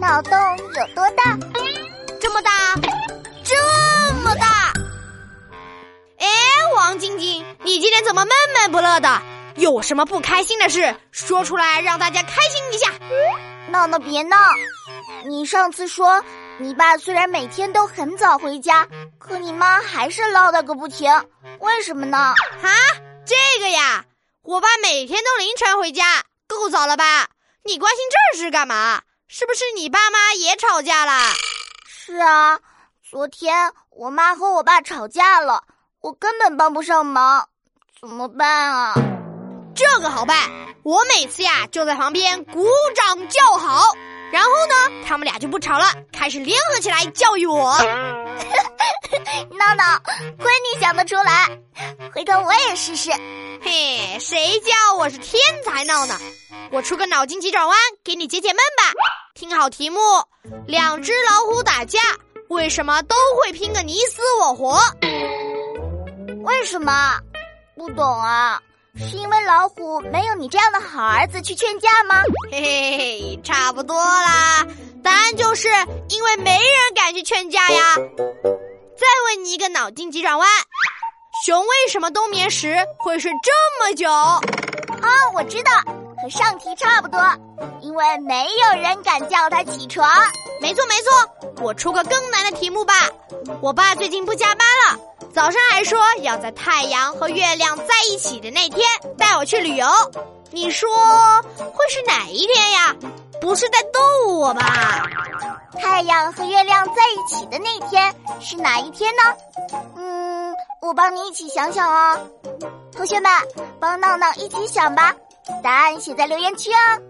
脑洞有多大？这么大，这么大！哎，王晶晶，你今天怎么闷闷不乐的？有什么不开心的事，说出来让大家开心一下。闹闹别闹！你上次说，你爸虽然每天都很早回家，可你妈还是唠叨个不停，为什么呢？啊，这个呀，我爸每天都凌晨回家，够早了吧？你关心这事干嘛？是不是你爸妈也吵架了？是啊，昨天我妈和我爸吵架了，我根本帮不上忙，怎么办啊？这个好办，我每次呀就在旁边鼓掌叫好，然后呢，他们俩就不吵了，开始联合起来教育我。闹闹，亏你想得出来，回头我也试试。嘿，谁叫我是天才闹呢？我出个脑筋急转弯给你解解闷吧。听好题目：两只老虎打架，为什么都会拼个你死我活？为什么？不懂啊。是因为老虎没有你这样的好儿子去劝架吗？嘿嘿嘿，差不多啦。答案就是因为没人敢去劝架呀。再问你一个脑筋急转弯：熊为什么冬眠时会睡这么久？啊，我知道，和上题差不多，因为没有人敢叫他起床。没错没错，我出个更难的题目吧。我爸最近不加班了。早上还说要在太阳和月亮在一起的那天带我去旅游，你说会是哪一天呀？不是在逗我吧？太阳和月亮在一起的那天是哪一天呢？嗯，我帮你一起想想哦。同学们，帮闹闹一起想吧，答案写在留言区哦。